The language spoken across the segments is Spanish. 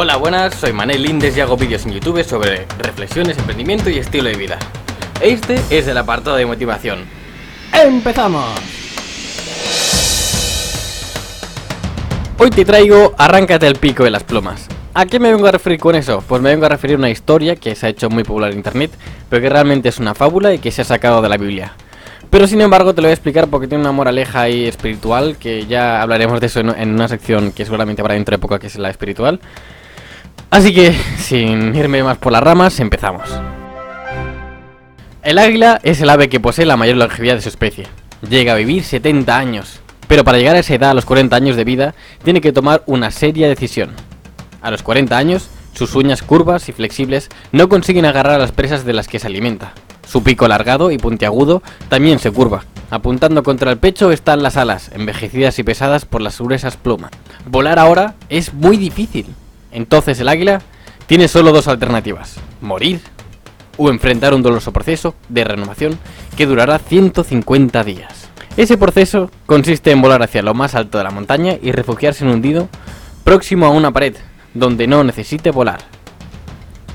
Hola, buenas, soy Manel Lindes y hago vídeos en YouTube sobre reflexiones, emprendimiento y estilo de vida. Este es el apartado de motivación. ¡Empezamos! Hoy te traigo Arráncate el pico de las plumas. ¿A qué me vengo a referir con eso? Pues me vengo a referir a una historia que se ha hecho muy popular en internet, pero que realmente es una fábula y que se ha sacado de la Biblia. Pero sin embargo te lo voy a explicar porque tiene una moraleja ahí espiritual, que ya hablaremos de eso en una sección que seguramente habrá dentro de poco, que es la espiritual. Así que, sin irme más por las ramas, empezamos. El águila es el ave que posee la mayor longevidad de su especie. Llega a vivir 70 años. Pero para llegar a esa edad, a los 40 años de vida, tiene que tomar una seria decisión. A los 40 años, sus uñas curvas y flexibles no consiguen agarrar a las presas de las que se alimenta. Su pico alargado y puntiagudo también se curva. Apuntando contra el pecho están las alas, envejecidas y pesadas por las gruesas plumas. Volar ahora es muy difícil. Entonces el águila tiene solo dos alternativas. Morir o enfrentar un doloroso proceso de renovación que durará 150 días. Ese proceso consiste en volar hacia lo más alto de la montaña y refugiarse en un hundido próximo a una pared, donde no necesite volar.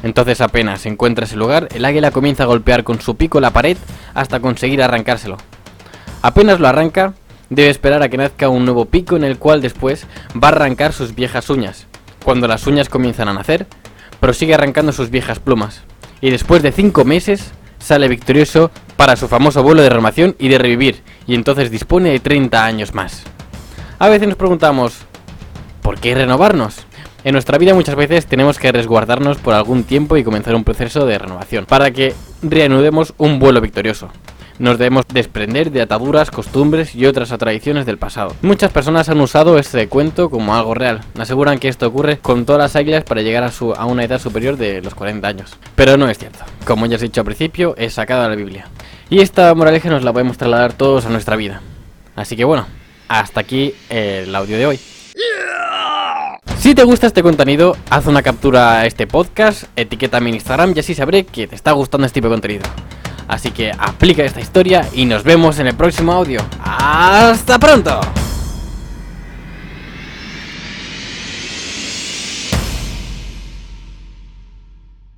Entonces apenas encuentra ese lugar, el águila comienza a golpear con su pico la pared hasta conseguir arrancárselo. Apenas lo arranca, debe esperar a que nazca un nuevo pico en el cual después va a arrancar sus viejas uñas. Cuando las uñas comienzan a nacer, prosigue arrancando sus viejas plumas. Y después de 5 meses, sale victorioso para su famoso vuelo de renovación y de revivir, y entonces dispone de 30 años más. A veces nos preguntamos, ¿por qué renovarnos? En nuestra vida muchas veces tenemos que resguardarnos por algún tiempo y comenzar un proceso de renovación para que reanudemos un vuelo victorioso. Nos debemos desprender de ataduras, costumbres y otras tradiciones del pasado. Muchas personas han usado este cuento como algo real. Aseguran que esto ocurre con todas las águilas para llegar a, una edad superior de los 40 años. Pero no es cierto. Como ya os he dicho al principio, es sacado de la Biblia. Y esta moraleja nos la podemos trasladar todos a nuestra vida. Así que bueno, hasta aquí el audio de hoy. Si te gusta este contenido, haz una captura a este podcast, etiqueta Instagram y así sabré que te está gustando este tipo de contenido. Así que aplica esta historia y nos vemos en el próximo audio. ¡Hasta pronto!